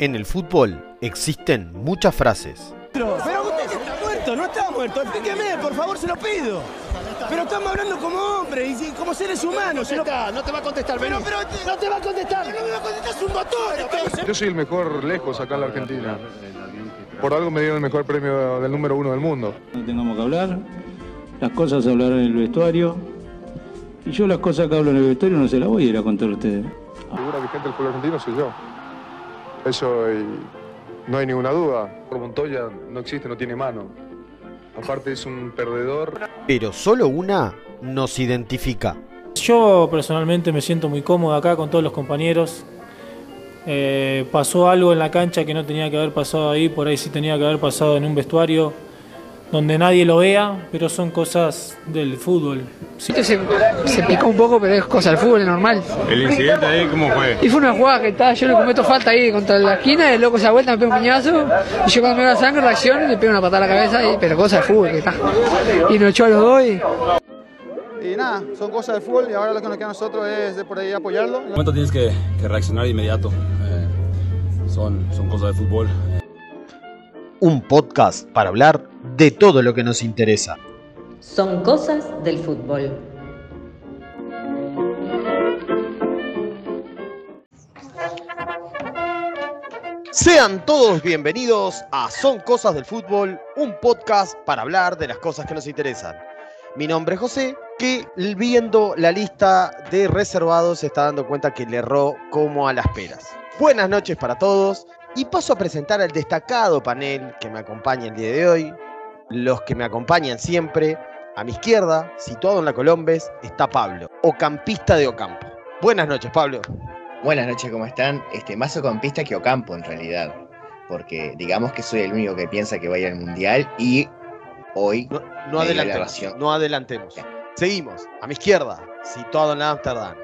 En el fútbol existen muchas frases. Pero usted está muerto, no está muerto. Explíqueme, por favor, se lo pido. Pero estamos hablando como hombres y como seres humanos. No, no te va a contestar, Pero, pero, no te va a contestar. No me va a contestar, es un motor. Yo soy el mejor lejos acá en la Argentina. Por algo me dieron el mejor premio del número uno del mundo. No tengamos que hablar, las cosas se hablarán en el vestuario. Y yo las cosas que hablo en el vestuario no se las voy a ir a contar a ustedes. La figura vigente del fútbol argentino soy yo. Eso y no hay ninguna duda. Por Montoya no existe, no tiene mano. Aparte es un perdedor. Pero solo una nos identifica. Yo personalmente me siento muy cómodo acá con todos los compañeros. Eh, pasó algo en la cancha que no tenía que haber pasado ahí, por ahí sí tenía que haber pasado en un vestuario donde nadie lo vea, pero son cosas del fútbol. Sí. Se, se picó un poco, pero es cosa del fútbol, es normal. ¿El incidente ahí cómo fue? Y fue una jugada que estaba, yo le cometo falta ahí contra la esquina, el loco se da vuelta, me pega un piñazo, y yo cuando me da sangre reacciono y le pego una patada a la cabeza, y, pero cosa del fútbol que está. Y nos echó a los dos y... Y nada, son cosas del fútbol y ahora lo que nos queda a nosotros es de por ahí apoyarlo. En momento tienes que, que reaccionar de inmediato. Eh, son, son cosas de fútbol. Un podcast para hablar de todo lo que nos interesa. Son cosas del fútbol. Sean todos bienvenidos a Son Cosas del Fútbol, un podcast para hablar de las cosas que nos interesan. Mi nombre es José, que viendo la lista de reservados se está dando cuenta que le erró como a las peras. Buenas noches para todos y paso a presentar al destacado panel que me acompaña el día de hoy, los que me acompañan siempre. A mi izquierda, situado en la Colombes, está Pablo, ocampista de Ocampo. Buenas noches, Pablo. Buenas noches, ¿cómo están? Este, más ocampista que Ocampo en realidad. Porque digamos que soy el único que piensa que va a ir al mundial y hoy No, adelantemos. No adelantemos. Seguimos. A mi izquierda, situado en Ámsterdam,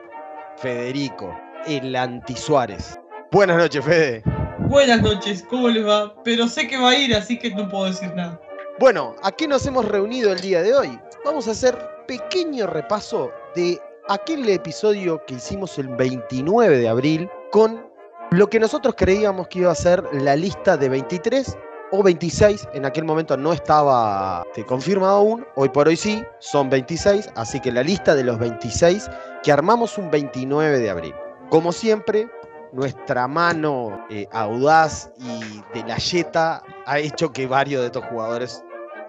Federico, el anti-Suárez. Buenas noches, Fede. Buenas noches, ¿cómo les va? Pero sé que va a ir, así que no puedo decir nada. Bueno, ¿a qué nos hemos reunido el día de hoy? Vamos a hacer pequeño repaso de aquel episodio que hicimos el 29 de abril con lo que nosotros creíamos que iba a ser la lista de 23 o 26. En aquel momento no estaba este, confirmado aún, hoy por hoy sí, son 26, así que la lista de los 26 que armamos un 29 de abril. Como siempre, nuestra mano eh, audaz y de la yeta ha hecho que varios de estos jugadores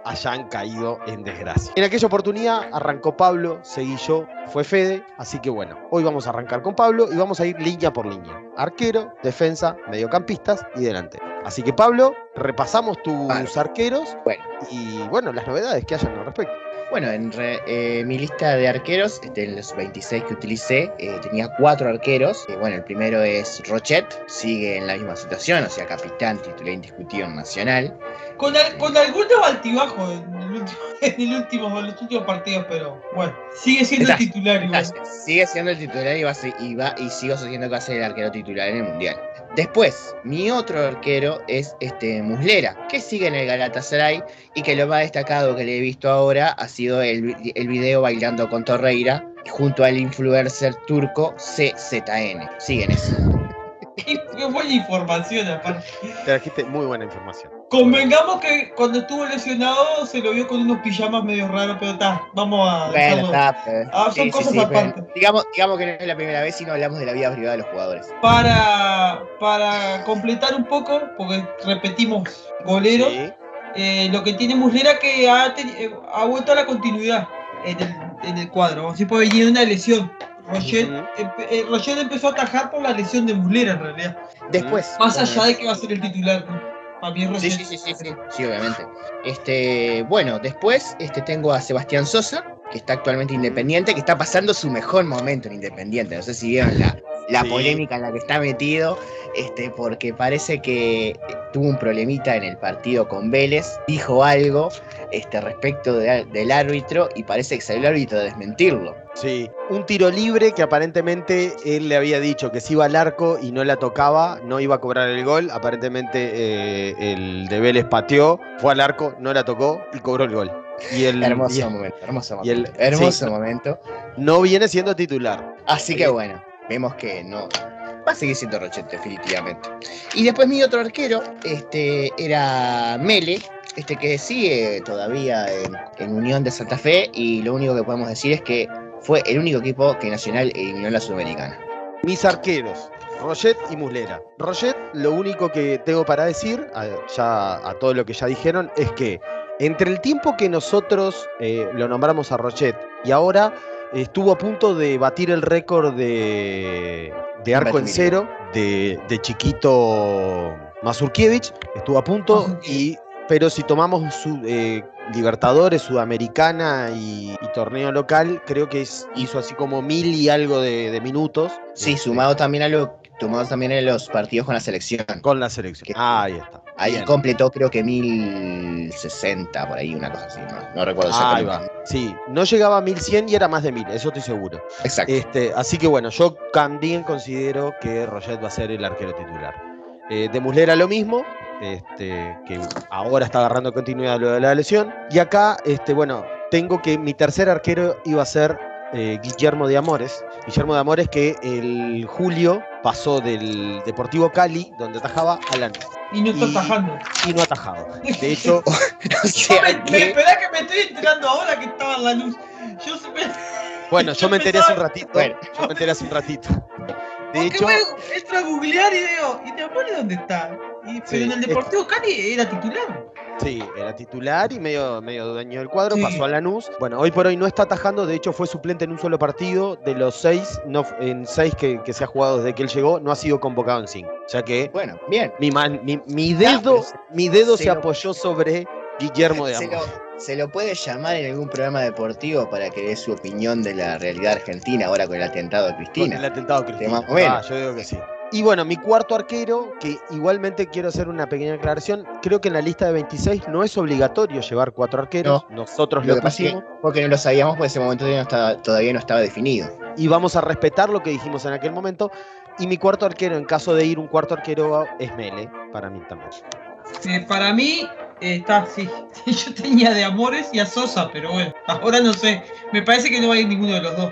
hayan caído en desgracia. En aquella oportunidad arrancó Pablo, seguí yo, fue Fede, así que bueno, hoy vamos a arrancar con Pablo y vamos a ir línea por línea. Arquero, defensa, mediocampistas y delante. Así que Pablo, repasamos tus Vale. arqueros Bueno. y bueno, las novedades que hayan al respecto. Bueno, en re- eh, mi lista de arqueros, este, en los 26 que utilicé, eh, tenía cuatro arqueros. Eh, bueno, el primero es Rochet, sigue en la misma situación, o sea, capitán titular indiscutido en Nacional. Con, al- con algunos altibajos en, el último, en, el último, en los últimos partidos, pero bueno, sigue siendo el titular igual. Sigue siendo el titular y, va a ser- y, va, y sigo sosteniendo que va a ser el arquero titular en el Mundial. Después, mi otro arquero es este Muslera, que sigue en el Galatasaray y que lo más destacado que le he visto ahora ha sido el, el video bailando con Torreira junto al influencer turco CZN. Siguen eso. Qué buena información aparte. Trajiste muy buena información. Convengamos que cuando estuvo lesionado se lo vio con unos pijamas medio raros, pero está, vamos a... Bueno, dejarlo. está. pero- Ah, son cosas aparte. digamos, digamos que no es la primera vez si no hablamos de la vida privada de los jugadores. Para, para completar un poco, porque repetimos goleros, Sí. eh, lo que tiene Muslera que ha, eh, ha vuelto a la continuidad en el, en el cuadro. Así puede venir una lesión. Empe- eh, empezó a atajar por la lesión de Muslera en realidad. Después. Más allá de que va a ser el titular. ¿no? Para mí es Sí, sí, sí, sí, sí, sí, obviamente. Este, bueno, después este, tengo a Sebastián Sosa, que está actualmente independiente, que está pasando su mejor momento en Independiente. No sé si vieron la, la Sí. polémica en la que está metido, este, porque parece que tuvo un problemita en el partido con Vélez, dijo algo este, respecto de- del árbitro y parece que salió el árbitro a desmentirlo. Sí, un tiro libre que aparentemente él le había dicho que si iba al arco y no la tocaba, no iba a cobrar el gol. Aparentemente eh, el de Vélez pateó, fue al arco, no la tocó y cobró el gol. Y el, Hermoso y el- momento, hermoso y el- momento. hermoso sí. momento. no viene siendo titular. Así Sí. que bueno, vemos que no. Va a seguir siendo Rochet, definitivamente. Y después mi otro arquero este, era Mele, este que sigue todavía en, Unión de Santa Fe y lo único que podemos decir es que fue el único equipo que Nacional eliminó la Sudamericana. Mis arqueros, Roget y Muslera. Roget, lo único que tengo para decir, a, ya a todo lo que ya dijeron, es que entre el tiempo que nosotros eh, lo nombramos a Roget y ahora estuvo a punto de batir el récord de, de arco en cero de, de chiquito Mazurkiewicz, estuvo a punto y pero si tomamos su, eh, Libertadores, Sudamericana y, y, torneo local, creo que es, hizo así como mil y algo de, de minutos. Sí, Este, sumado también a lo sumado también a los partidos con la selección. Con la selección. Que- Ah, ahí está. Ahí Bien. completó creo que 1060 por ahí, una cosa así, no, no recuerdo Ahí va. Sí, no llegaba a 1100 y era más de 1000, eso estoy seguro. Exacto. Este, así que bueno, yo también considero que Roget va a ser el arquero titular. Eh, de Muslera lo mismo, este, que ahora está agarrando continuidad lo de la lesión. Y acá, este, bueno, tengo que mi tercer arquero iba a ser eh, Guillermo de Amores. Guillermo de Amores que el julio pasó del Deportivo Cali, donde atajaba, a Lanús. Y no está Y- atajando. Y no atajado. De hecho, o Me, sea me, que esperá que me estoy enterando ahora que estaba en la luz. Yo se me... bueno, yo me enteré hace un ratito. Bueno. Yo me enteré hace un ratito. De Porque hecho, voy a- googlear y digo, ¿y te acuerdas dónde está? Y, pero Sí, en el es- Deportivo Cali era titular. Sí, era titular y medio, medio dueño del cuadro, Sí. pasó a Lanús. Bueno, hoy por hoy no está atajando, de hecho fue suplente en un solo partido, de los seis, no, en seis que, que se ha jugado desde que él llegó, no ha sido convocado en cinco. O sea que bueno, bien. mi, man- mi, mi dedo, pero se- mi dedo se se, lo- apoyó sobre Guillermo de Se Amor. lo, se lo puede llamar en algún programa deportivo para que dé su opinión de la realidad argentina ahora con el atentado de Con Cristina. el atentado a Cristina. más o menos. Ah, yo digo que sí. Y bueno, mi cuarto arquero, que igualmente quiero hacer una pequeña aclaración, creo que en la lista de 26 no es obligatorio llevar cuatro arqueros, nosotros Lo lo, que pasa es que pusimos. porque no lo sabíamos, porque ese momento todavía no estaba, todavía no estaba definido. y vamos a respetar lo que dijimos en aquel momento. Y mi cuarto arquero, en caso de ir un cuarto arquero, es Mele, para mí también. Eh, para mí eh, está, sí. Yo tenía de Amores y a Sosa, pero bueno, ahora no sé. Me parece que no va a ir ninguno de los dos.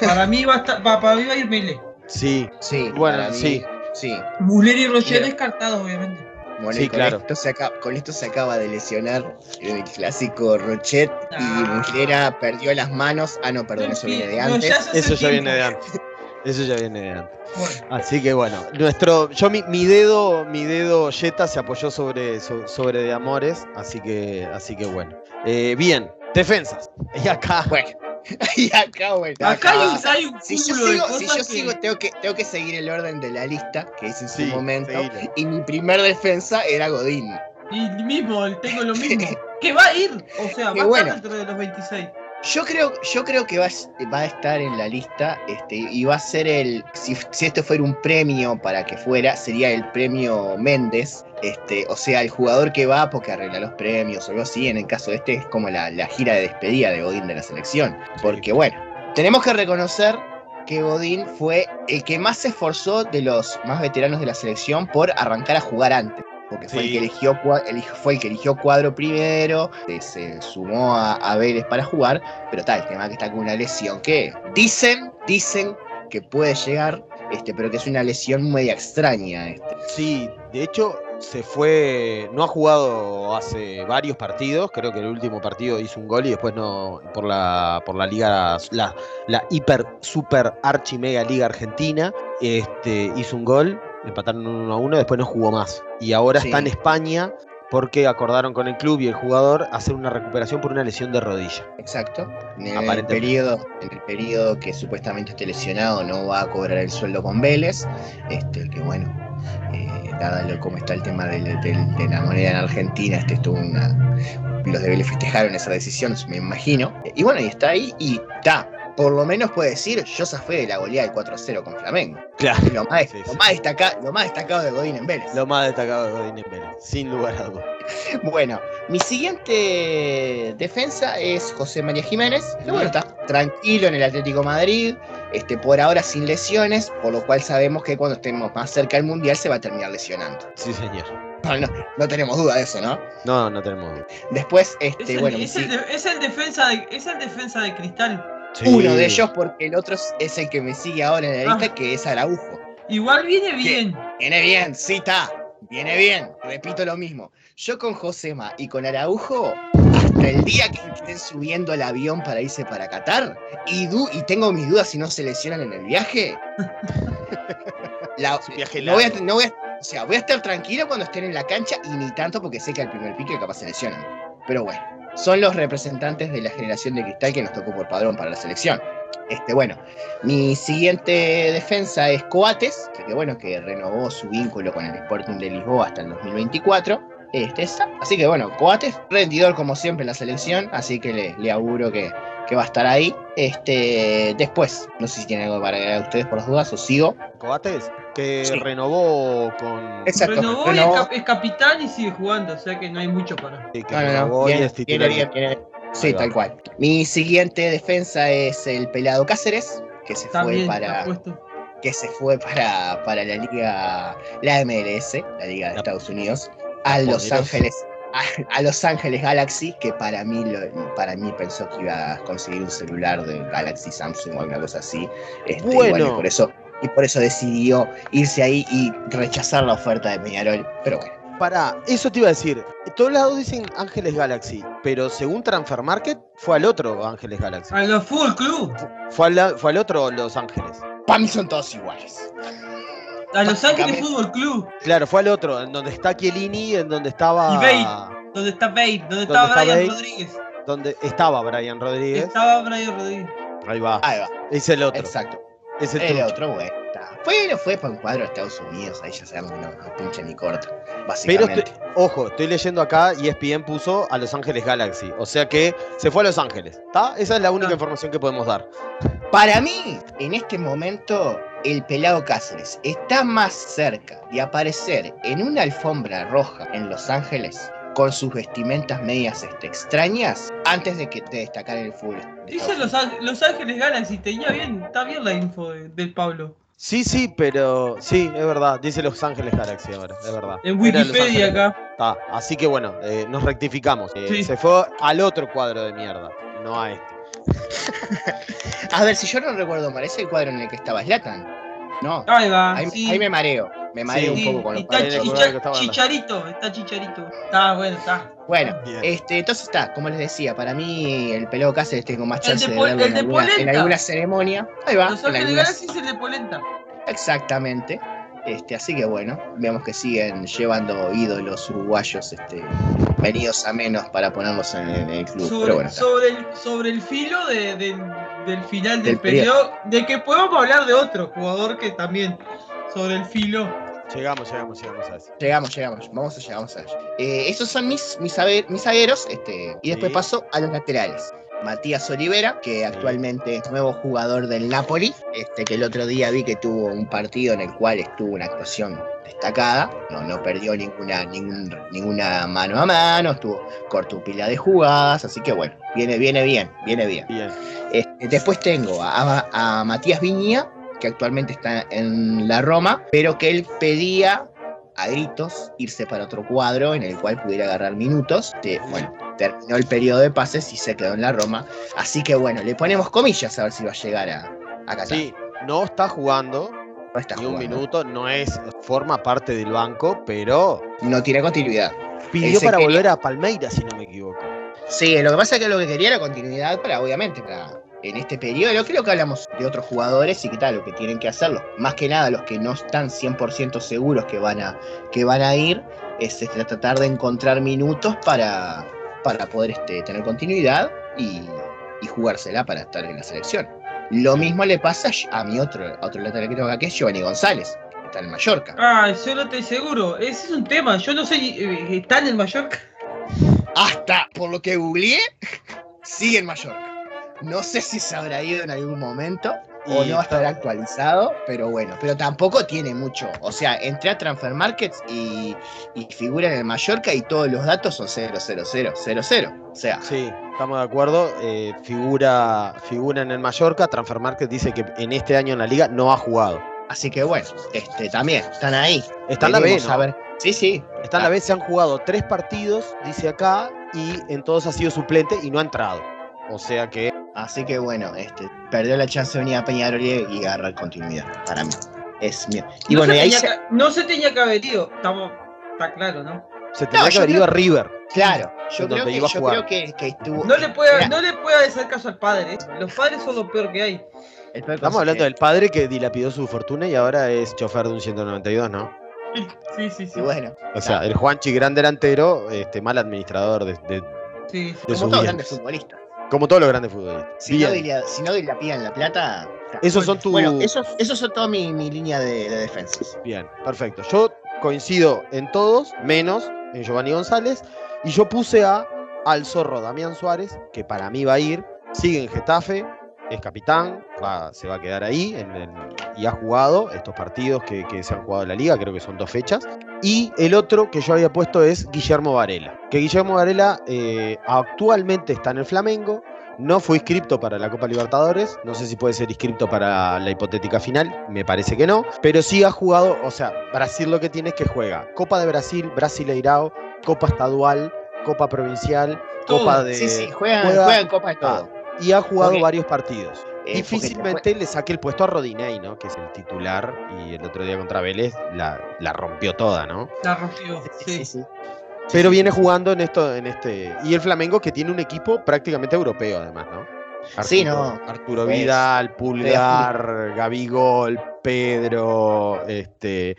Para mí va a, estar, va- para mí va a ir Mele. Sí, Sí, Bueno, mí, sí. Sí. Muller y Roger Mira. descartados, obviamente. Bueno, Sí, con, claro. esto se acaba, con esto se acaba de lesionar el clásico Rochet y Ah. Muslera perdió las manos. Ah, no, perdón, eso viene de No, antes. ya eso ya tiempo. viene de antes. Eso ya viene de antes. Bueno, Así que bueno, nuestro, yo mi, mi dedo, mi dedo Jetta se apoyó sobre, so- sobre de Amores, así que, así que bueno. Eh, bien, defensas. Y acá, Bueno, y acá, bueno. acá hay un, hay un Si yo, sigo, cosas si yo que... sigo, tengo que, tengo que seguir el orden de la lista que hice en su Sí, momento. Y mi primer defensa era Godín. Y mismo, tengo lo mismo. que va a ir, o sea, Qué va a bueno. estar dentro de los 26. Yo creo, yo creo que va, a- va a estar en la lista este, y va a ser el. Si, si esto fuera un premio para que fuera, sería el premio Méndez. Este, o sea, el jugador que va porque arregla los premios o algo así. En el caso de este, es como la, la gira de despedida de Godín de la selección. Porque, bueno, tenemos que reconocer que Godín fue el que más se esforzó de los más veteranos de la selección por arrancar a jugar antes. Porque fue el que eligió- fue el que eligió cuadro primero, eh, se sumó a, a Vélez para jugar, pero tal, el tema que está con una lesión que dicen, dicen que puede llegar, este, pero que es una lesión media extraña. Este. sí, de hecho se fue, no ha jugado hace varios partidos, creo que el último partido hizo un gol y después no, por la, por la liga, la, la hiper, super, archi, mega liga argentina, este, hizo un gol, empataron 1 a 1, después no jugó más. Y ahora Sí. está en España porque acordaron con el club y el jugador hacer una recuperación por una lesión de rodilla. Exacto. En el, Aparentemente. periodo, en el periodo que supuestamente esté lesionado no va a cobrar el sueldo con Vélez. Este, que bueno, eh, dado cómo está el tema de la moneda en Argentina, este estuvo una. Los de Vélez festejaron esa decisión, me imagino. Y bueno, y está ahí y está. Por lo menos puede decir, yo zafé de la goleada del 4-0 con Flamengo. Claro. Lo más, Sí, lo sí. más destaca- lo más destacado de Godín en Vélez. Lo más destacado de Godín en Vélez, sin lugar a dudas. Bueno, mi siguiente defensa es José María Jiménez, que bueno, está tranquilo en el Atlético Madrid, este, por ahora sin lesiones, por lo cual sabemos que cuando estemos más cerca del Mundial se va a terminar lesionando. Sí, señor. No, no, no tenemos duda de eso, ¿no? No, no tenemos duda. Después, Es, este, el, bueno, es, el si- de- es el defensa de, es el defensa de Cristal. Uno de ellos, porque el otro es- el que me sigue ahora en la Ah. lista, que es Araujo. Igual viene bien. Viene bien, sí está. Viene bien. Repito lo mismo. Yo con Josema y con Araujo, hasta el día que estén subiendo al avión para irse para Qatar, y, du- y tengo mis dudas si no se lesionan en el viaje. la- viaje no voy a, largo. no voy a- o sea, voy a estar tranquilo cuando estén en la cancha y ni tanto porque sé que al primer pique capaz se lesionan. Pero bueno, son los representantes de la generación de cristal que nos tocó por padrón para la selección. Este, bueno, mi siguiente defensa es Coates, que bueno, que renovó su vínculo con el Sporting de Lisboa hasta el 2024. Este. Así que bueno, Coates, rendidor como siempre en la selección, así que le, le auguro que, que va a estar ahí. Este, después, no sé si tienen algo para agregar ustedes por las dudas o sigo. Coates, que Sí. renovó con. Exacto, Renovó y es, renovó. cap- es capitán y sigue jugando, o sea que no hay mucho para. Sí, que No, no, no, renovó y es titular. bien, Sí, tal cual. Mi siguiente defensa es el Pelado Cáceres, que se fue para. que se fue para, para la liga, la MLS, la liga de La- Estados Unidos, a Los. Ángeles, a, a Los Ángeles Galaxy, que para mí, lo- para mí pensó que iba a conseguir un celular de Galaxy Samsung o alguna cosa así. Este, Bueno. por eso, y por eso decidió irse ahí y rechazar la oferta de Peñarol. Pero bueno. Pará, eso te iba a decir. Todos lados dicen Ángeles Galaxy, pero según Transfer Market fue al otro Ángeles Galaxy. A los Fútbol Club. Fue al, fue al otro Los Ángeles. Para mí son todos iguales. A Los Ángeles. Fútbol Club. Claro, fue al otro, en donde está Chiellini, en donde estaba. Y Bale. Donde está Bale, donde ¿Dónde estaba está Brian Bale? Rodríguez. Donde estaba Brian Rodríguez. Estaba Brian Rodríguez. Ahí va. Ahí va. Es el otro. Exacto. Es el, otro, está. Bueno, fue para un cuadro de Estados Unidos, ahí ya sabemos que no, no pincha ni corta, Pero básicamente. estoy- ojo, estoy leyendo acá y ESPN puso a Los Ángeles Galaxy. O sea que se fue a Los Ángeles. ¿Está? Esa es la única Ah. información que podemos dar. Para mí, en este momento, el pelado Cáceres está más cerca de aparecer en una alfombra roja en Los Ángeles con sus vestimentas medias este, extrañas antes de que de destacar en el fútbol. Dice Los, Los Ángeles Galaxy, tenía bien, está bien la info de- del Pablo. Sí, sí, pero sí, es verdad. Dice Los Ángeles Galaxy ahora, es verdad. En Wikipedia acá. Está, así que bueno, eh, nos rectificamos. Eh, Sí. Se fue al otro cuadro de mierda, no a este. A ver, si yo no recuerdo mal, ¿es el cuadro en el que estaba Zlatan? No. Ahí va. Ahí, sí. ahí me mareo. Me mareo Sí, un poco con los está Chicha- Chicharito, está Chicharito. Está bueno, está. Bueno, Bien. este, entonces está, como les decía, para mí el pelado Cáceres tengo más chance de de, verlo en, de alguna, en alguna ceremonia. Ahí va. Los en Galaxy es el de Polenta. Exactamente. Este, así que bueno, veamos que siguen llevando ídolos uruguayos este, venidos a menos para ponerlos en, en el club. Sobre, Pero bueno, sobre, el, sobre el filo de- del, del final del, Del periodo. periodo, de que podemos hablar de otro jugador que también, sobre el filo. Llegamos, llegamos, llegamos a eso. llegamos, llegamos, vamos a llegar, vamos a. Eh, esos son mis, mis, mis este, y después Sí. paso a los laterales. Matías Olivera, que actualmente es nuevo jugador del Napoli, este, que el otro día vi que tuvo un partido en el cual estuvo una actuación destacada, no, no perdió ninguna, ningún- ninguna mano a mano, estuvo corto pila de jugadas, así que bueno, viene, viene bien, viene bien. Bien. Este, después tengo a, a Matías Viña, que actualmente está en la Roma, pero que él pedía a gritos irse para otro cuadro en el cual pudiera agarrar minutos. De, bueno, terminó el periodo de pases y se quedó en la Roma. Así que bueno, le ponemos comillas a ver si va a llegar a, a Qatar. Sí, no está jugando No está ni un minuto, no es, forma parte del banco, pero No tiene continuidad. pidió para quería- volver a Palmeiras, si no me equivoco. Sí, lo que pasa es que lo que quería era continuidad para, obviamente, para en este periodo. Creo que hablamos de otros jugadores y que tal, lo que tienen que hacerlo. Más que nada, los que no están 100% seguros que van a, que van a ir, es este, tratar de encontrar minutos para, para poder este, tener continuidad y, y jugársela para estar en la selección. Lo mismo le pasa a mi otro, a otro lateral que tengo acá, que es Giovanni González, que está en Mallorca. Ah, yo no estoy seguro. Ese es un tema. Yo no sé, eh, ¿está en el Mallorca? Hasta por lo que googleé, sigue en Mallorca. No sé si se habrá ido en algún momento o no estará actualizado, pero bueno, pero tampoco tiene mucho. O sea, entré a Transfer Markets y, y figura en el Mallorca y todos los datos son 00000. O sea, Sí, estamos de acuerdo. eh, figura, figura en el Mallorca. Transfer Market dice que en este año en la liga no ha jugado. así que bueno, este también están ahí. Está en la B, Veremos ¿no? a ver. Sí, sí. Está en la B, se han jugado tres partidos, dice acá, y en todos ha sido suplente y no ha entrado. O sea que Así que bueno, este perdió la chance de venir a Peñarol y agarrar continuidad para mí. es mío. Y no, bueno, y se ahí tenía se- que, no se tenía que haber ido. Estamos, está claro, ¿no? Se tenía No, que haber ido a River. Claro, yo creo que, iba a yo jugar. creo que, que estuvo. No le puede, no le puede hacer caso al padre. Los padres son lo peor que hay. Estamos hablando del padre que dilapidó su fortuna y ahora es chofer de un 192, ¿no? Sí, sí, sí. Y bueno, O sea, el Juanchi, gran delantero, este, mal administrador de, de- Sí, sí. de como sus grandes futbolistas. Como todos los grandes futbolistas. Si Bien. no, dila- si no dilapidan la plata. está. Esos son tus. Bueno, eso, eso son toda mi, mi línea de, de defensas. Bien, perfecto. Yo coincido en todos, menos en Giovanni González. Y yo puse a al zorro Damián Suárez, que para mí va a ir. Sigue en Getafe, es capitán, va- se va a quedar ahí en el- y ha jugado estos partidos que, que se han jugado en la liga, creo que son dos fechas. Y el otro que yo había puesto es Guillermo Varela. Que Guillermo Varela eh, actualmente está en el Flamengo. No fue inscripto para la Copa Libertadores. No sé si puede ser inscripto para la hipotética final. Me parece que no. Pero sí ha jugado. O sea, Brasil lo que tiene es que juega Copa de Brasil, Brasileirao, Copa Estadual, Copa Provincial, Todo. Copa de. Sí, sí, juegan, juega- juegan Copa de todo. Y ha jugado varios partidos. Eh, Difícilmente le saque el puesto a Rodinei, ¿no? Que es el titular. Y el otro día contra Vélez la, la rompió toda, ¿no? La rompió. Sí. sí, sí. Pero viene jugando en esto, en este. Y el Flamengo que tiene un equipo prácticamente europeo, además, ¿no? Sí, no. Arturo Pues, Vidal, Pulgar, Gabigol, Pedro, este,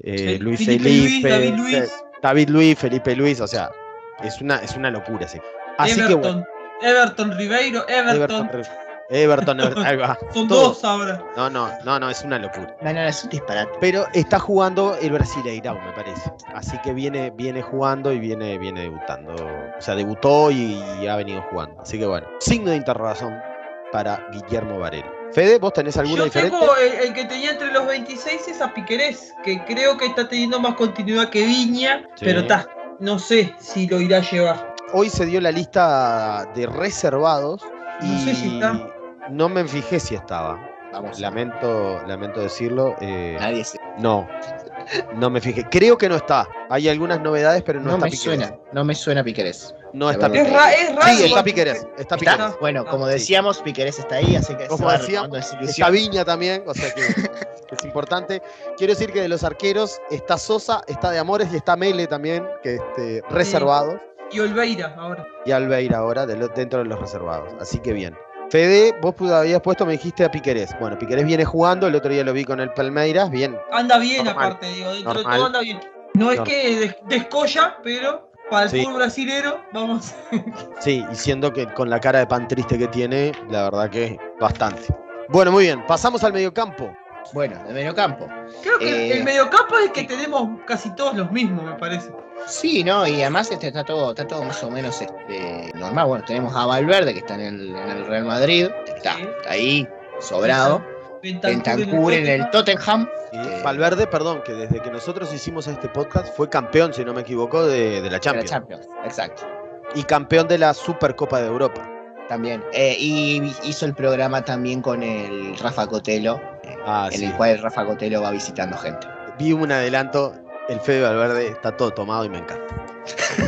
eh, Luis Felipe Felipe, Luis, David Luis. David Luis, Felipe Luis, o sea, es una, es una locura, sí. Así que Everton. bueno, Everton Ribeiro, Everton. Everton, Everton, ahí va. Son todos. dos ahora. No, no, no, no, es una locura. No, no, es un disparate. Pero está jugando el Brasileirao, me parece. Así que viene, viene jugando y viene, viene debutando. O sea, debutó y, y ha venido jugando. Así que bueno, signo de interrogación para Guillermo Varela. Fede, ¿vos tenés alguna Yo diferente? tengo el, el que tenía entre los 26 es a Piquerés, que creo que está teniendo más continuidad que Viña, Sí. pero está. No sé si lo irá a llevar. Hoy se dio la lista de reservados y No sé si está. No me fijé si estaba. Vamos. Lamento, lamento decirlo. eh, Nadie se. no, no me fijé. Creo que no está. Hay algunas novedades, pero no, No, está me suena, no me suena Piquerés. No está. Es, ra- es raro. Sí, está. Piquerés. Está ¿Está? Piquerés. Bueno, como Sí. decíamos, Piquerés está ahí, así que Como decíamos, Está. Viña también, o sea que es importante. Quiero decir que de los arqueros está Sosa, está de Amores y está Mele también, que este, reservados. Y Olveira ahora. Y Albeira ahora de lo- dentro de los reservados. Así que bien. Fede, vos habías puesto, me dijiste a Piquerés. Bueno, Piquerés viene jugando, el otro día lo vi con el Palmeiras, bien. Anda bien, Normal. aparte, digo, dentro Normal. de todo anda bien. No es Normal. que des- descolla, pero para el Sí. fútbol brasilero, vamos. Sí, y siendo que con la cara de pan triste que tiene, la verdad que bastante. Bueno, muy bien, pasamos al mediocampo. Bueno, de medio campo. Creo que Eh, el mediocampo es el que tenemos casi todos los mismos, me parece. Sí, no, y además este, está todo, está todo más o menos este, normal. Bueno, tenemos a Valverde que está en el, en el Real Madrid, está, Sí. está ahí, sobrado. Bentancur en el Tottenham. Eh, Valverde, perdón, que desde que nosotros hicimos este podcast fue campeón, si no me equivoco, de, de la de la Champions. Champions, exacto. Y campeón de la Supercopa de Europa. También. Eh, y hizo el programa también con el Rafa Cotelo, Ah, en sí. el cual Rafa Cotelo va visitando gente. Vi un adelanto, el Fede Valverde está todo tomado y me encanta.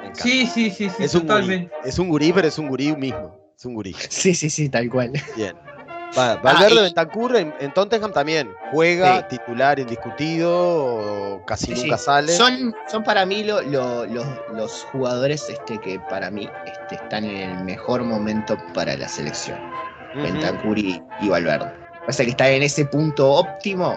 Me encanta. Sí, sí, sí, sí, es un gurí, totalmente. es un gurí, pero es un gurí mismo. Es un gurí. Sí, sí, sí, tal cual. Bien. Va- Valverde y- Bentancur en, en Tottenham también. Juega, Sí. titular indiscutido, o casi Sí, nunca sí. sale. Son, son para mí lo- lo- los, los jugadores este, que para mí este, están en el mejor momento para la selección. Bentancur y, y Valverde. Me parece que están en ese punto óptimo.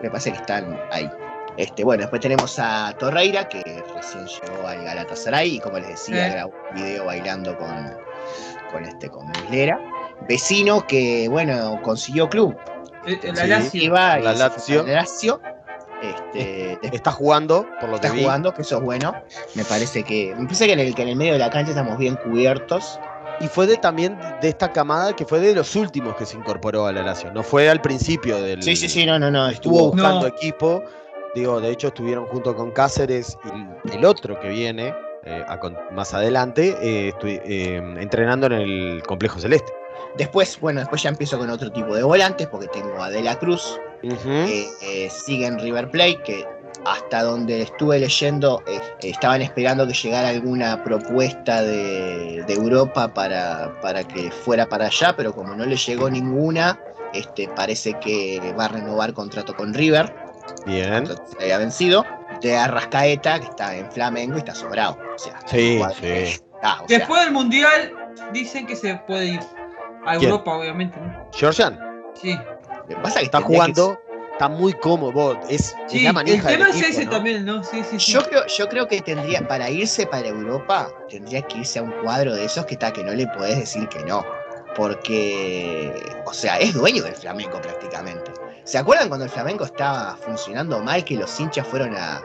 Me parece que están ahí. Este, bueno, después tenemos a Torreira, que recién llegó al Galatasaray y como les decía, Eh. grabó un video bailando con, con, este, con Muslera. Vecino que, bueno, consiguió club. Eh, eh, La. Lazio. La Lazio. Este, después Está jugando, por lo está que vi. jugando, que eso es bueno. Me parece que. Me parece que en el, que en el medio de la cancha estamos bien cubiertos. Y fue de, también de esta camada que fue de los últimos que se incorporó a la Lazio. No fue al principio del. Sí, sí, sí, no, no, no. Estuvo buscando No. equipo. Digo, de hecho estuvieron junto con Cáceres y el otro que viene eh, a más adelante, eh, eh, entrenando en el complejo celeste. Después, bueno, después ya empiezo con otro tipo de volantes, porque tengo a De la Cruz, que eh, sigue en River Plate, que hasta donde estuve leyendo, eh, estaban esperando que llegara alguna propuesta de, de Europa para, para que fuera para allá, pero como no le llegó ninguna, este, parece que va a renovar contrato con River. Bien. Se había vencido. De Arrascaeta, que está en Flamengo y está sobrado. O sea, Sí, cuadro- sí. O sea, Después del mundial, dicen que se puede ir a ¿Quién? Europa, obviamente. ¿no? Georgian Sí. lo que pasa es que está que- jugando, está muy cómodo. Es, es Sí, la el tema es equipo, ese ¿no? también, ¿no? Sí, sí, sí. Yo creo, yo creo que tendría, para irse para Europa, tendría que irse a un cuadro de esos que está que no le podés decir que no. Porque, o sea, es dueño del flamenco prácticamente. ¿Se acuerdan cuando el flamenco estaba funcionando mal que los hinchas fueron a,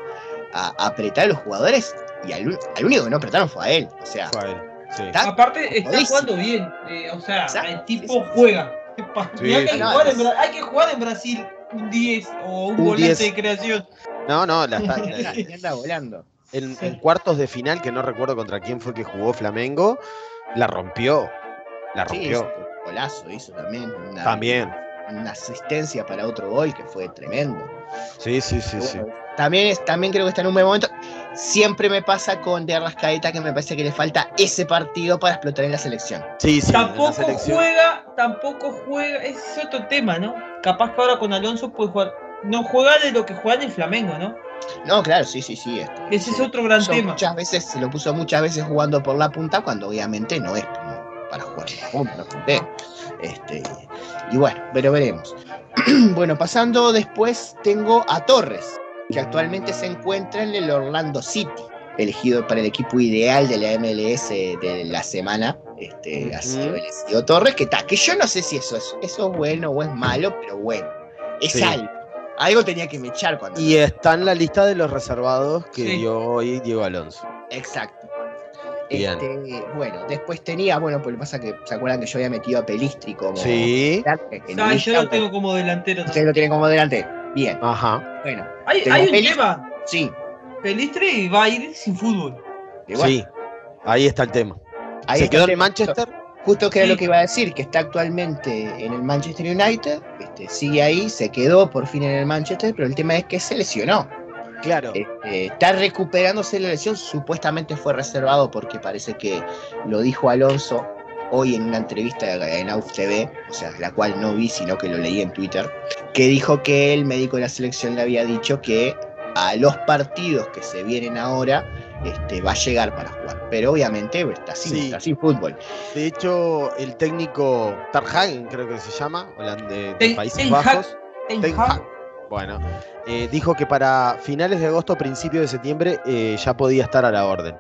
a- a apretar a los jugadores? Y al, único que no apretaron fue a él. O sea, Fue a él, sí. está- Aparte, está Jodísimo. jugando bien. eh, o sea, Exacto, el tipo sí, sí. juega. Hay, que jugar en, hay que jugar en Brasil un 10 o un, Un volante 10. de creación. No, no, la está- anda volando. en, en cuartos de final, que no recuerdo contra quién fue que jugó Flamengo, la rompió. La Sí, rompió. hizo un golazo hizo también. Una, También. Una asistencia para otro gol que fue tremendo. Sí, sí, sí, sí. También, también creo que está en un buen momento. Siempre me pasa con De Arrascaeta que me parece que le falta ese partido para explotar en la selección. Sí, sí. en la tampoco selección. juega, tampoco juega. Ese es otro tema, ¿no? Capaz que ahora con Alonso puede jugar. No juega de lo que juega en el Flamengo, ¿no? No, claro, sí, sí, sí. Ese es otro gran tema. Muchas veces, se lo puso muchas veces jugando por la punta cuando obviamente no es para jugar por la punta. no punté. Este, y bueno, pero veremos. bueno, pasando después tengo a Torres, que actualmente se encuentra en el Orlando City, elegido para el equipo ideal de la MLS de la semana. Este, ha sido elegido Torres, que, ta, que yo no sé si eso es, eso es bueno o es malo, pero bueno, es Sí. algo. Algo tenía que me echar cuando. Y está en la lista de los reservados que Sí. dio hoy Diego Alonso. Exacto. Bien. Este, bueno, después tenía, bueno, pues pasa que se acuerdan que yo había metido a Pelistri como. Sí. en Ah, yo lo tengo como delantero. Ustedes lo tienen como delante. Bien, Ajá. bueno. Hay, hay un tema. Sí, Pelistri va a ir sin fútbol. Sí. Ahí está el tema. ahí Se quedó en. Manchester. Justo que era lo que iba a decir, que está actualmente en el Manchester United, este, sigue ahí, se quedó por fin en el Manchester, pero el tema es que se lesionó. Claro. Este, está recuperándose la lesión, supuestamente fue reservado porque parece que lo dijo Alonso hoy en una entrevista en AUF TV, o sea, la cual no vi, sino que lo leí en Twitter, que dijo que el médico de la selección le había dicho que a los partidos que se vienen ahora este, va a llegar para jugar, pero obviamente está sin, Sí. está sin fútbol. De hecho, el técnico Tarhagen, creo que se llama, de, de Ten- Países Ten. Bajos. Ten Ten Hag. Hag. Bueno, eh, dijo que para finales de agosto, principios de septiembre, eh, ya podía estar a la orden.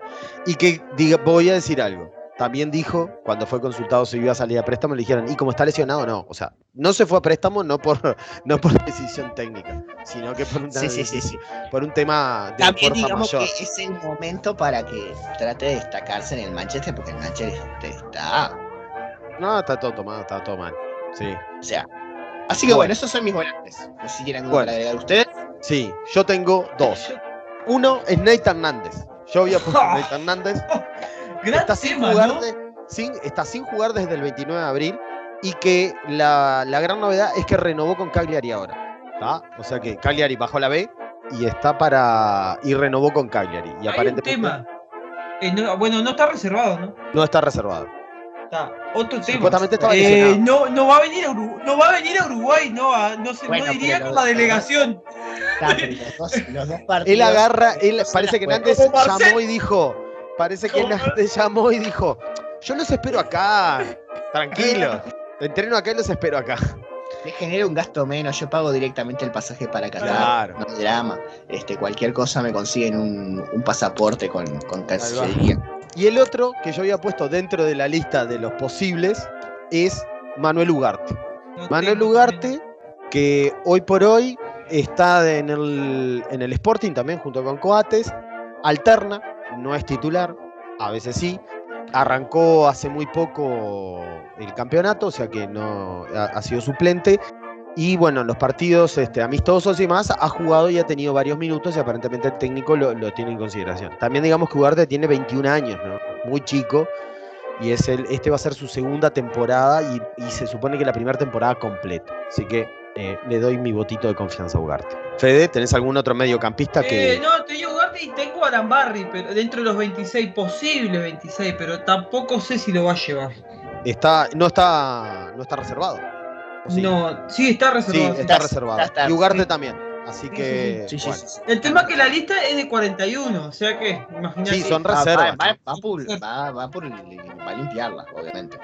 Y que diga, voy a decir algo. También dijo, cuando fue consultado si iba a salir a préstamo, le dijeron, ¿y como está lesionado? No. O sea, no se fue a préstamo no por, no por decisión técnica, sino que por un, Sí, sí, sí, sí. por un tema de También fuerza digamos mayor. que es el momento para que trate de destacarse en el Manchester, porque el Manchester está No, está todo tomado, está todo mal. Sí. O sea. Así que Bueno. bueno, esos son mis volantes. No sé si quieren Bueno. agregar ustedes. Sí, yo tengo dos. Uno es Nate Hernández. Yo había puesto a Nate Hernández. Gran Está sin, tema, jugar ¿no? de- sin- está sin jugar desde el 29 de abril y que la, la gran novedad es que renovó con Cagliari ahora. ¿tá? O sea que Cagliari bajó la B y está para. y renovó con Cagliari. Y Hay un tema. Eh, no- bueno, no está reservado, ¿no? no está reservado. Está. Otro tema. Supuestamente estaba Eh, lesionado. no, no va a venir a Uruguay, no va a venir a Uruguay, no, a- no, se, Bueno, no iría con la delegación. Está, pero los, dos, los dos partidos. Él agarra, él parece que Marcel. llamó y dijo. Parece que Como- Nández llamó y dijo. Yo los espero acá. Tranquilo. Entreno acá y los espero acá. Me genera un gasto menos. Yo pago directamente el pasaje para Qatar. Claro. No hay drama. Este, cualquier cosa me consiguen un, un pasaporte con, con Cancillería. Y el otro que yo había puesto dentro de la lista de los posibles es Manuel Ugarte. No Manuel Ugarte, que hoy por hoy está en el, en el Sporting también junto con Coates, alterna, no es titular, a veces sí. Arrancó hace muy poco el campeonato, o sea que no ha, sido suplente. Y bueno, en los partidos este, amistosos y más ha jugado y ha tenido varios minutos y aparentemente el técnico lo, lo tiene en consideración. También digamos que Ugarte tiene 21 años, ¿no? muy chico, y es el, este va a ser su segunda temporada y, y se supone que la primera temporada completa. Así que eh, le doy mi votito de confianza a Ugarte. Fede, ¿tenés algún otro mediocampista que... Eh, no, y tengo a Arambarri, pero dentro de los 26, posible 26, pero tampoco sé si lo va a llevar. Está, no, está, no está reservado. ¿O sí? No, sí, está Sí, reservado. está reservado. está, está, y Ugarte sí. también. Así Sí, que. Sí, sí, bueno. sí, sí. El tema es que la lista es de 41, o sea que, imagínate. Sí, son Va- reservas. Va, va- va por, va, va por- va a limpiarla, obviamente.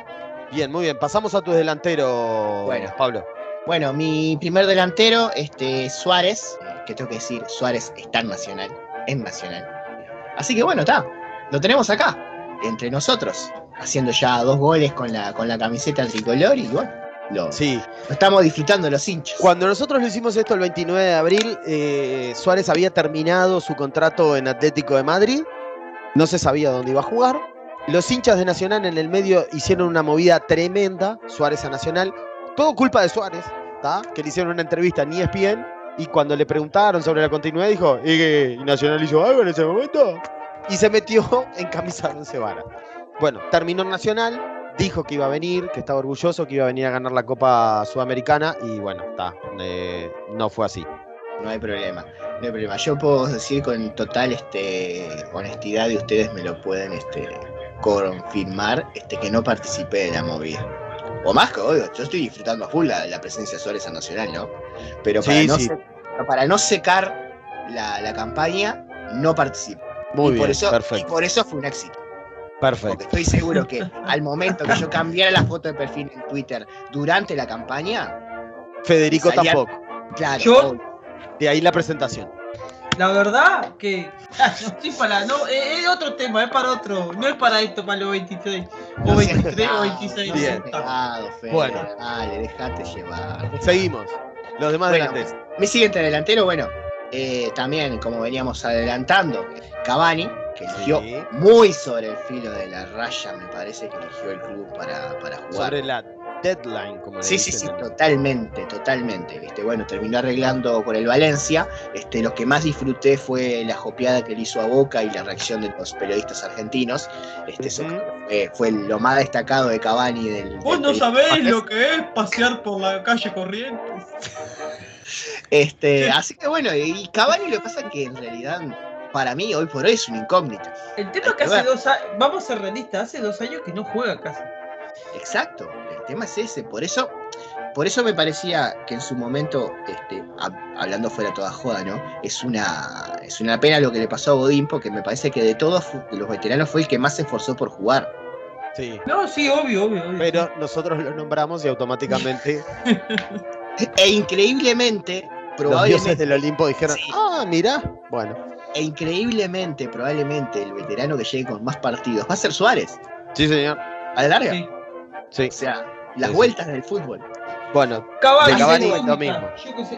Bien, muy bien. Pasamos a tu delantero, Bueno. Pablo. Bueno, mi primer delantero, este, Suárez, que tengo que decir, Suárez está en Nacional, en Nacional. Así que bueno, está, lo tenemos acá, entre nosotros, haciendo ya dos goles con la, con la camiseta tricolor y bueno, lo, Sí. lo estamos disfrutando los hinchas. Cuando nosotros lo hicimos esto el 29 de abril, eh, Suárez había terminado su contrato en Atlético de Madrid. No se sabía dónde iba a jugar. Los hinchas de Nacional en el medio hicieron una movida tremenda, Suárez a Nacional. Todo culpa de Suárez, ¿tá? que le hicieron una entrevista en ESPN y cuando le preguntaron sobre la continuidad dijo, ¿y, Nacional hizo algo en ese momento? Y se metió en camisa de once varas. Bueno, terminó en Nacional, dijo que iba a venir, que estaba orgulloso, que iba a venir a ganar la Copa Sudamericana y bueno, está, eh, no fue así. No hay problema, no hay problema. Yo puedo decir con total este, honestidad y ustedes me lo pueden este, confirmar este, que no participé de la movida. O más que obvio, yo estoy disfrutando a full la, la presencia de Suárez a Nacional, ¿no? Pero para, Sí, no, sí. Para no secar la, la campaña, no participo. Muy y bien, por eso, y perfecto, por eso fue un éxito. Porque perfecto. estoy seguro que al momento que yo cambiara la foto de perfil en Twitter durante la campaña, Federico salía- tampoco. claro, Yo-. De ahí la presentación. La verdad que. Ah, no estoy para. No, es, es otro tema, es para otro. No es para esto, para los 23. O No seas 23 o pegado, 26. no no Fede, Bueno. Dale, dejate llevar. Seguimos. Los demás Bueno, delanteros. Mi siguiente delantero, bueno, eh, también como veníamos adelantando, Cavani, que eligió Sí. muy sobre el filo de la raya, me parece que eligió el club para, para jugar. Sobre la deadline, como le Sí, sí, sí, totalmente, totalmente. Este, bueno, terminó arreglando con el Valencia. Este, lo que más disfruté fue la jopeada que le hizo a Boca y la reacción de los periodistas argentinos. Este, eso Ujú. fue, fue lo más destacado de Cavani del. Vos del no sabés lo que es pasear por la calle Corrientes. Este, así que bueno, y Cavani lo que pasa es que en realidad, para mí, hoy por hoy es una incógnita. El tema es que hace ver. dos años. Vamos a ser realistas, hace dos años que no juega casi. Exacto, tema es ese. Por eso, por eso me parecía que en su momento, este, hab- hablando fuera toda joda, ¿no? Es una, es una pena lo que le pasó a Godín, porque me parece que de todos de los veteranos fue el que más se esforzó por jugar. Sí. No, sí, obvio, obvio, obvio. Pero nosotros lo nombramos y automáticamente E increíblemente, los dioses probablemente, del Olimpo dijeron, Sí. ah, mira, bueno. e increíblemente, probablemente el veterano que llegue con más partidos va a ser Suárez, Sí, señor. a la larga. Sí. Sí. O sea, las Sí, sí. vueltas del fútbol. Bueno, Cavani, De Cavani es lo mismo.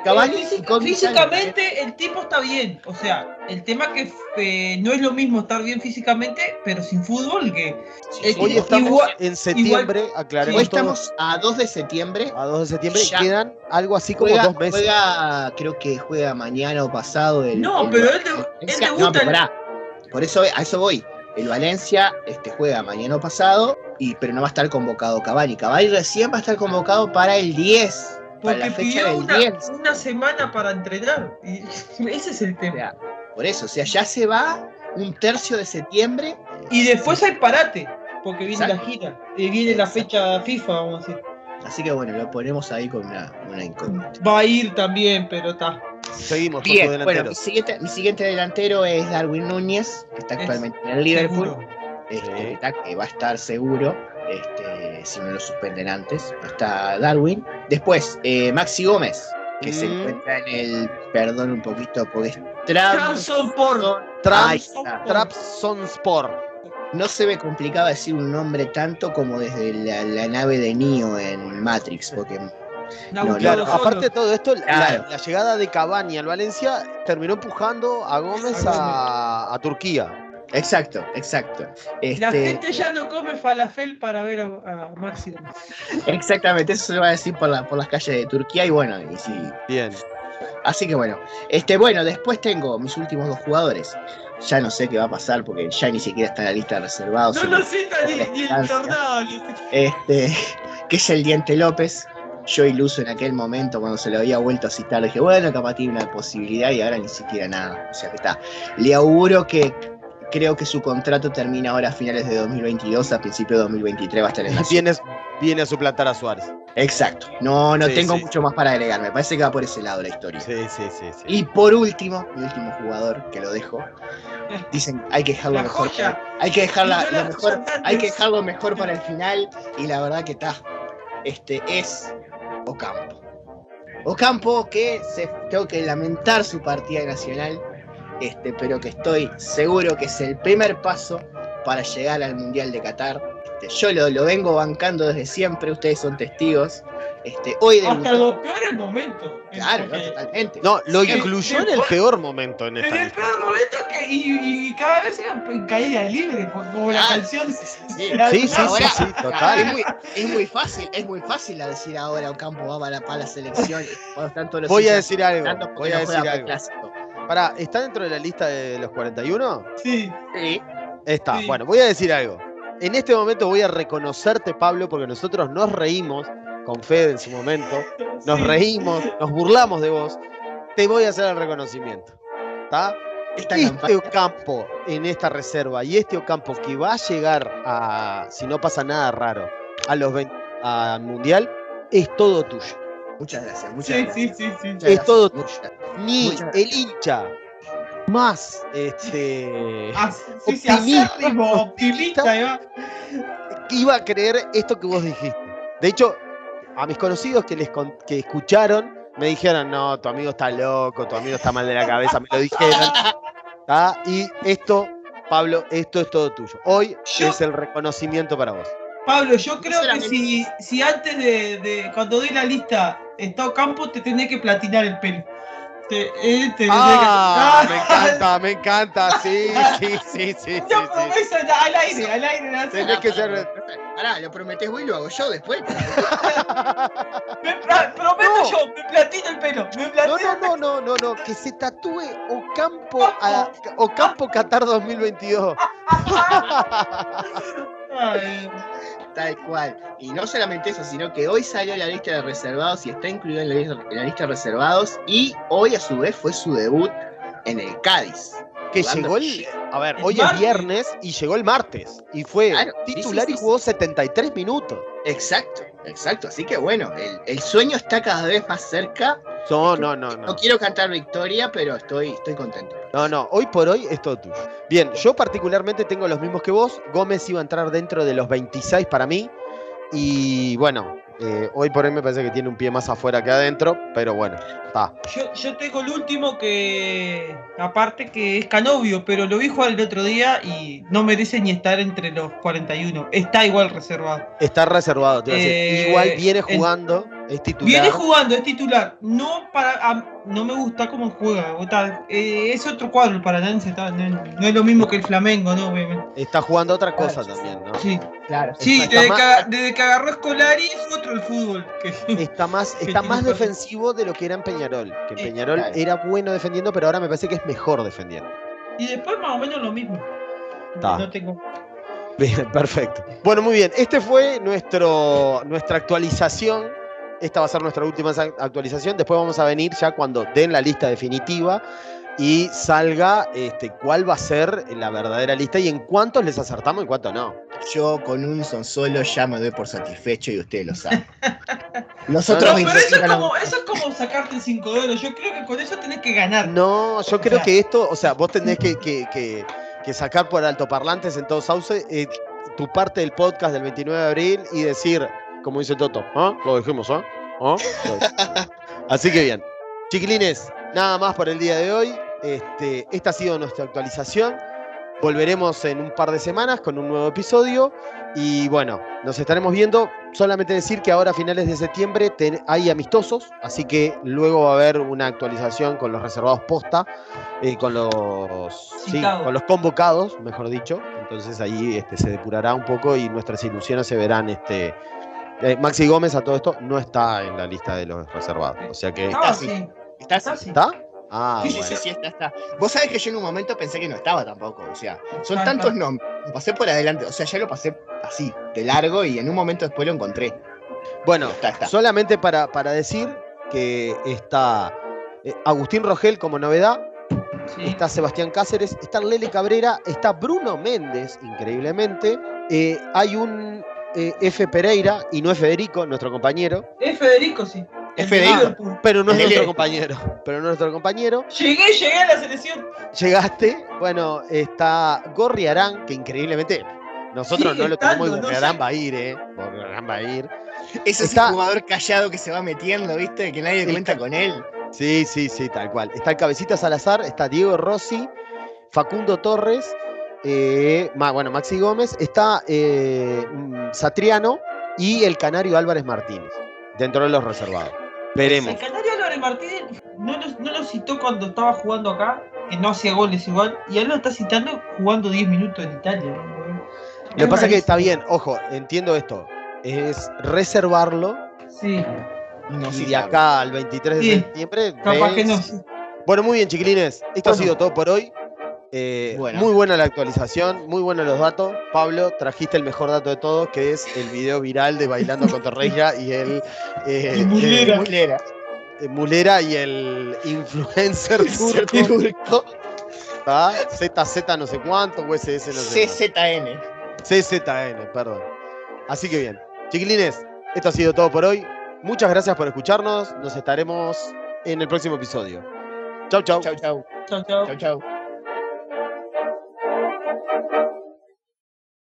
Cavani Eh, física- físicamente el tipo está bien. O sea, el tema que eh, no es lo mismo estar bien físicamente, pero sin fútbol que. Sí, Eh, sí. hoy igual- estamos igual- en septiembre, aclaremos Hoy estamos a 2 de septiembre. a 2 de septiembre, Ya. quedan algo así como Juega, dos meses. juega, creo que juega mañana o pasado. El, No, el pero él, de- él No, debuta. pero pará. Por eso a eso voy. El Valencia este, juega mañana pasado, y, pero no va a estar convocado Cavani. Cavani recién va a estar convocado para el 10. Para porque la fecha pidió del una, 10. una semana para entrenar. Y ese es el O tema. sea, por eso, o sea, ya se va un tercio de septiembre. Y después hay parate, porque viene Exacto. la gira. Y viene la fecha FIFA, vamos a decir. Así que bueno, lo ponemos ahí con una, una incógnita. Va a ir también, pero está. Seguimos con Bien, bueno, delantero. mi siguiente, mi siguiente delantero es Darwin Núñez, que está Es actualmente en el Liverpool. Este, Sí. que está- que va a estar seguro, este, si no lo suspenden antes. Está Darwin. Después, eh, Maxi Gómez, que se Mm. encuentra en el, perdón un poquito, porque es. Trabzonspor. No se me complicaba decir un nombre tanto como desde la, la nave de Neo en Matrix, porque Claro, aparte de todo esto, la- Claro. la, llegada de Cavani al Valencia terminó empujando a Gómez a, a Turquía. exacto, exacto. La Este, gente ya no come falafel para ver a, a Maxi. Exactamente, eso se va a decir por, la- por las calles de Turquía y bueno, y sí, Bien. Así que bueno, este, bueno, después tengo mis últimos dos jugadores. Ya no sé qué va a pasar porque ya ni siquiera está en la lista de reservados. No lo sienta ni, ni el tornado. Este, que es el Diente López. Yo iluso en aquel momento cuando se lo había vuelto a citar, dije, bueno, capaz tiene una posibilidad y ahora ni siquiera nada. O sea que está. Le auguro que creo que su contrato termina ahora a finales de 2022, a principios de 2023 va a estar en la Viene, viene a suplantar a Suárez. Exacto. No, no Sí, tengo sí. mucho más para agregar. Me parece que va por ese lado la historia. Sí, sí, sí. sí. Y por último, mi último jugador, que lo dejo. Dicen, hay que dejarlo La mejor. joya. para- hay que dejarla, lo mejor, hay que dejarlo mejor para el final. Y la verdad que está. Este es Ocampo. Ocampo que se tengo que lamentar su partida nacional. Este, pero que estoy seguro que es el primer paso para llegar al Mundial de Qatar. Este, yo lo, lo vengo bancando desde siempre, ustedes son testigos. Este, hoy Hasta debutó. los peores momentos. Claro, no, Porque- totalmente. No, lo incluyó en el peor momento en En esta el lista. peor momento que, y, y cada vez era en caída libre, como la canción. Sí, La- Sí, sí, Ahora, sí, total. Es muy, es muy fácil, es muy fácil a decir ahora Ocampo va para, para la selección. cuando están todos los Voy a decir algo, voy a no decir algo. clásico. Pará, ¿está dentro de la lista de los 41? Sí. Sí. Está. Sí. Bueno, voy a decir algo. En este momento voy a reconocerte, Pablo, porque nosotros nos reímos con Fede en su momento. Nos Sí. reímos, nos burlamos de vos. Te voy a hacer el reconocimiento. ¿Está? Este campaña- Ocampo en esta reserva y este Ocampo que va a llegar a, si no pasa nada raro, a los 20 al Mundial, es todo tuyo. Muchas gracias, muchas Sí, gracias. sí, sí, sí. muchas Es gracias, todo muchas- Ni Muchas el hincha más este Ah, sí, sí, Optimista. acérrimo, optimista, iba a creer esto que vos dijiste. De hecho, a mis conocidos que les con- que escucharon me dijeron, no, tu amigo está loco, tu amigo está mal de la cabeza, me lo dijeron. ¿tá? Y esto, Pablo, esto es todo tuyo. Hoy Yo- es el reconocimiento para vos. Pablo, yo creo que si, si antes de, de- cuando doy la lista está Ocampo, te tenés que platinar el pelo. Te, eh, te- Ah, te- me encanta, me encanta, sí, sí, sí, sí, sí, Yo sí. promesa al aire, al aire. Tenés que ser... Pará, lo prometés vos y lo hago yo después. Me pra- prometo No. yo, me platino el pelo. Me No, platino no, no, no, no, no, que se tatúe Ocampo, a, Ocampo Qatar 2022. Ay, Tal cual. Y no solamente eso, sino que hoy salió la lista de reservados y está incluido en la lista, en la lista de reservados. Y hoy, a su vez, fue su debut en el Cádiz. Que llegó el. A ver, hoy es viernes y llegó el martes. Y fue Claro, sí, titular sí, y sí, jugó 73 minutos. Exacto, exacto. Así que bueno, el, el sueño está cada vez más cerca. No, no, no, No no. quiero cantar victoria, pero estoy, estoy contento. No, no, hoy por hoy es todo tuyo. Bien, yo particularmente tengo los mismos que vos. Gómez iba a entrar dentro de los 26 para mí. Y bueno, eh, hoy por hoy me parece que tiene un pie más afuera que adentro. Pero bueno, está. Yo, yo tengo el último que, aparte que es Canovio, pero lo vi jugar el otro día y no merece ni estar entre los 41. Está igual reservado. Está reservado, te iba a decir. Eh, Igual viene el- jugando, es titular. Viene jugando, es titular. No para a- no me gusta cómo juega. tal. Eh, es otro cuadro el Paranense. tal, No, no es lo mismo que el Flamengo, ¿no? Obviamente. Está jugando otra cosa también, ¿no? Sí, Claro. sí Está desde, más- que, desde que agarró Escolari es otro el fútbol. que- Está más, Que está más defensivo de lo que era en Peñarol. Que en Sí, Peñarol claro. era bueno defendiendo, pero ahora me parece que es mejor defendiendo. y después más o menos lo mismo. Está. No tengo. Bien, perfecto. Bueno, muy bien. Este fue nuestro, nuestra actualización. Esta va a ser nuestra última actualización. Después vamos a venir ya cuando den la lista definitiva y salga este, cuál va a ser la verdadera lista y en cuántos les acertamos y cuántos no. Yo con un son solo ya me doy por satisfecho y ustedes lo saben. No, Nosotros pero eso es, como, eso es como sacarte el 5 de oro. Yo creo que con eso tenés que ganar. No, yo creo sea- que esto, o sea, vos tenés que, que- que- que sacar por altoparlantes en todo Sauce eh, tu parte del podcast del 29 de abril y decir, como dice Toto, ¿ah? Lo dijimos, ¿ah? ¿Ah? Así que bien. Chiquilines, nada más por el día de hoy. Este, esta ha sido nuestra actualización. Volveremos en un par de semanas con un nuevo episodio. Y bueno, nos estaremos viendo. Solamente decir que ahora a finales de septiembre ten- hay amistosos, así que luego va a haber una actualización con los reservados posta, eh, con los sí, con los convocados, mejor dicho. Entonces ahí este, se depurará un poco y nuestras ilusiones se verán. Este, eh, Maxi Gómez a todo esto no está en la lista de los reservados. O sea que. ¿Está Está así? así. ¿Está? Ah, Sí, sí, bueno. sí, sí, está, está. Vos sabés que yo en un momento pensé que no estaba tampoco. O sea, son Ah, tantos está. nombres. Lo pasé por adelante. O sea, ya lo pasé así, de largo, y en un momento después lo encontré. Bueno, Está, está. solamente para, para decir que está eh, Agustín Rogel como novedad, Sí. está Sebastián Cáceres, está Lele Cabrera, está Bruno Méndez, increíblemente. Eh, hay un eh, F. Pereira, y no es Federico, nuestro compañero, Es Federico, sí. Es Federico. Pero no es nuestro compañero. Pero no es nuestro compañero. Llegué, llegué a la selección. Llegaste, bueno, está Gorri Arán, que increíblemente nosotros Sigue no lo tenemos y estando, Gorri no Arán sé. va a ir, ¿eh? Gorri Arán va a ir. Ese es Está- un jugador callado que se va metiendo, ¿viste? Que nadie cuenta con él. Sí, sí, sí, tal cual. Está el Cabecita Salazar, está Diego Rossi, Facundo Torres, eh, ma- bueno, Maxi Gómez, está eh, Satriano y el Canario Álvarez Martínez, dentro de los reservados. Veremos. El Canario Álvarez Martínez no lo, no lo citó cuando estaba jugando acá, que no hacía goles igual, y él lo está citando jugando 10 minutos en Italia. Lo que pasa es que está bien, ojo, entiendo esto, es reservarlo Sí, No, y de acá al 23 de Sí. septiembre. capaz que no. Bueno, muy bien, chiquilines. Esto ha sido todo por hoy. Eh, Bueno. Muy buena la actualización, muy buenos los datos. Pablo, trajiste el mejor dato de todos, que es el video viral de Bailando con Torreira y el eh, Y Mulera. eh, Mulera. eh, Mulera y el influencer turco. Turco. ¿ah? ZZ no sé cuánto, o SS no sé CZN. cuánto. CZN, perdón. Así que bien. Chiquilines, esto ha sido todo por hoy. Muchas gracias por escucharnos. Nos estaremos en el próximo episodio. Chau, chau. Chau, chau. Chao, chao. Chau, chau.